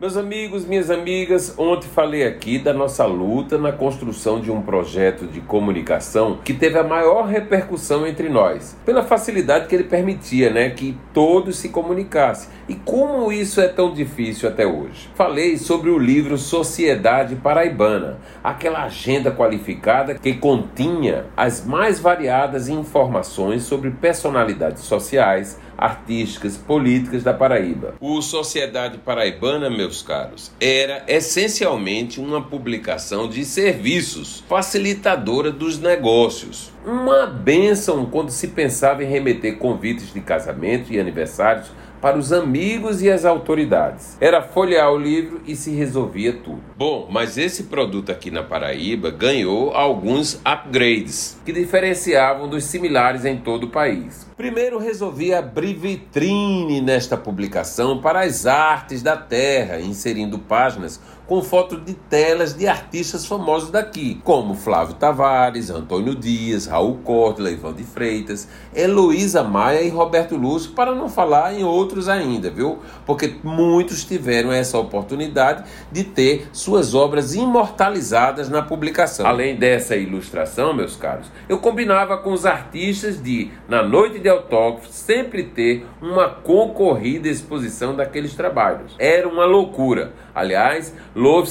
Meus amigos, minhas amigas, ontem falei aqui da nossa luta na construção de um projeto de comunicação que teve a maior repercussão entre nós, pela facilidade que ele permitia, né, que todos se comunicassem. E como isso é tão difícil até hoje? Falei sobre o livro Sociedade Paraibana, aquela agenda qualificada que continha as mais variadas informações sobre personalidades sociais, artísticas, políticas da Paraíba. O Sociedade Paraibana, meus caros, era essencialmente uma publicação de serviços, facilitadora dos negócios. Uma bênção quando se pensava em remeter convites de casamento e aniversários para os amigos e as autoridades. Era folhear o livro e se resolvia tudo. Bom, mas esse produto aqui na Paraíba ganhou alguns upgrades que diferenciavam dos similares em todo o país. Primeiro resolvi abrir vitrine nesta publicação para as artes da terra, inserindo páginas com fotos de telas de artistas famosos daqui, como Flávio Tavares, Antônio Dias, Raul Corte, Ivan de Freitas, Heloísa Maia e Roberto Lúcio, para não falar em outros ainda, viu? Porque muitos tiveram essa oportunidade de ter suas obras imortalizadas na publicação. Além dessa ilustração, meus caros, eu combinava com os artistas de, na noite de de autógrafos sempre ter uma concorrida exposição daqueles trabalhos. Era uma loucura. Aliás,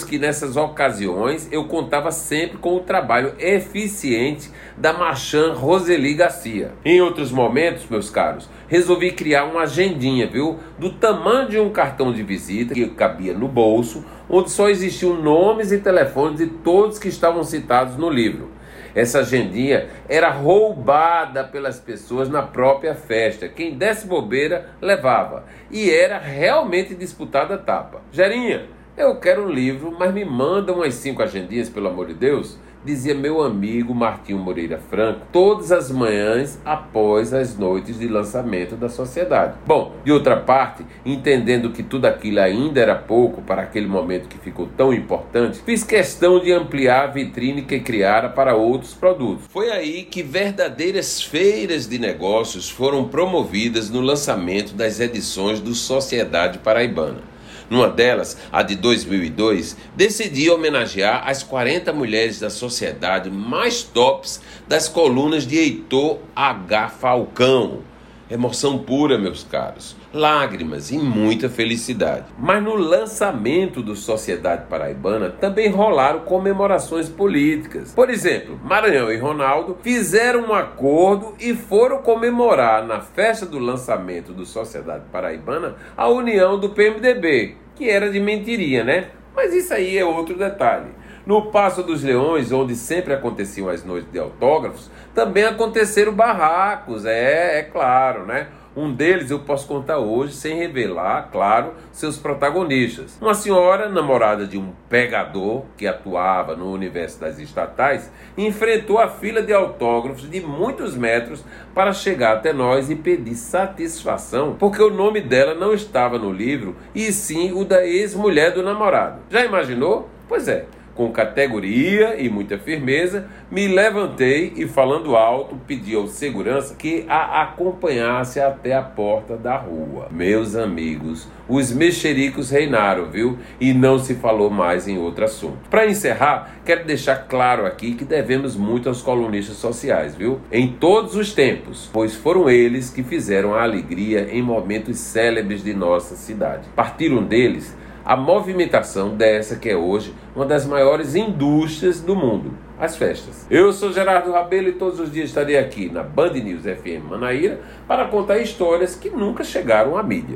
que nessas ocasiões eu contava sempre com o trabalho eficiente da Machan Roseli Garcia. Em outros momentos, meus caros, resolvi criar uma agendinha, viu? Do tamanho de um cartão de visita que cabia no bolso, onde só existiam nomes e telefones de todos que estavam citados no livro. Essa agendinha era roubada pelas pessoas na própria festa. Quem desse bobeira levava. E era realmente disputada a tapa. Gerinha, eu quero um livro, mas me manda umas cinco agendinhas, pelo amor de Deus dizia meu amigo Martinho Moreira Franco, todas as manhãs após as noites de lançamento da sociedade. Bom, de outra parte, entendendo que tudo aquilo ainda era pouco para aquele momento que ficou tão importante, fiz questão de ampliar a vitrine que criara para outros produtos. Foi aí que verdadeiras feiras de negócios foram promovidas no lançamento das edições do Sociedade Paraibana. Numa delas, a de 2002, decidi homenagear as 40 mulheres da sociedade mais tops das colunas de Heitor H. Falcão Emoção pura, meus caros, lágrimas e muita felicidade. Mas no lançamento do Sociedade Paraibana também rolaram comemorações políticas. Por exemplo, Maranhão e Ronaldo fizeram um acordo e foram comemorar na festa do lançamento do Sociedade Paraibana a união do PMDB, que era de mentiria, né? Mas isso aí é outro detalhe. No Passo dos Leões, onde sempre aconteciam as noites de autógrafos, também aconteceram barracos, é, é claro, né? Um deles eu posso contar hoje, sem revelar, claro, seus protagonistas. Uma senhora, namorada de um pegador que atuava no universo das estatais, enfrentou a fila de autógrafos de muitos metros para chegar até nós e pedir satisfação, porque o nome dela não estava no livro e sim o da ex-mulher do namorado. Já imaginou? Pois é, com categoria e muita firmeza, me levantei e, falando alto, pedi ao segurança que a acompanhasse até a porta da rua. Meus amigos, os mexericos reinaram, viu? E não se falou mais em outro assunto. Para encerrar, quero deixar claro aqui que devemos muito aos colunistas sociais, viu? Em todos os tempos, pois foram eles que fizeram a alegria em momentos célebres de nossa cidade. Partiram deles a movimentação dessa que é hoje uma das maiores indústrias do mundo, as festas. Eu sou Gerardo Rabelo e todos os dias estarei aqui na Band News FM Manaíra para contar histórias que nunca chegaram à mídia.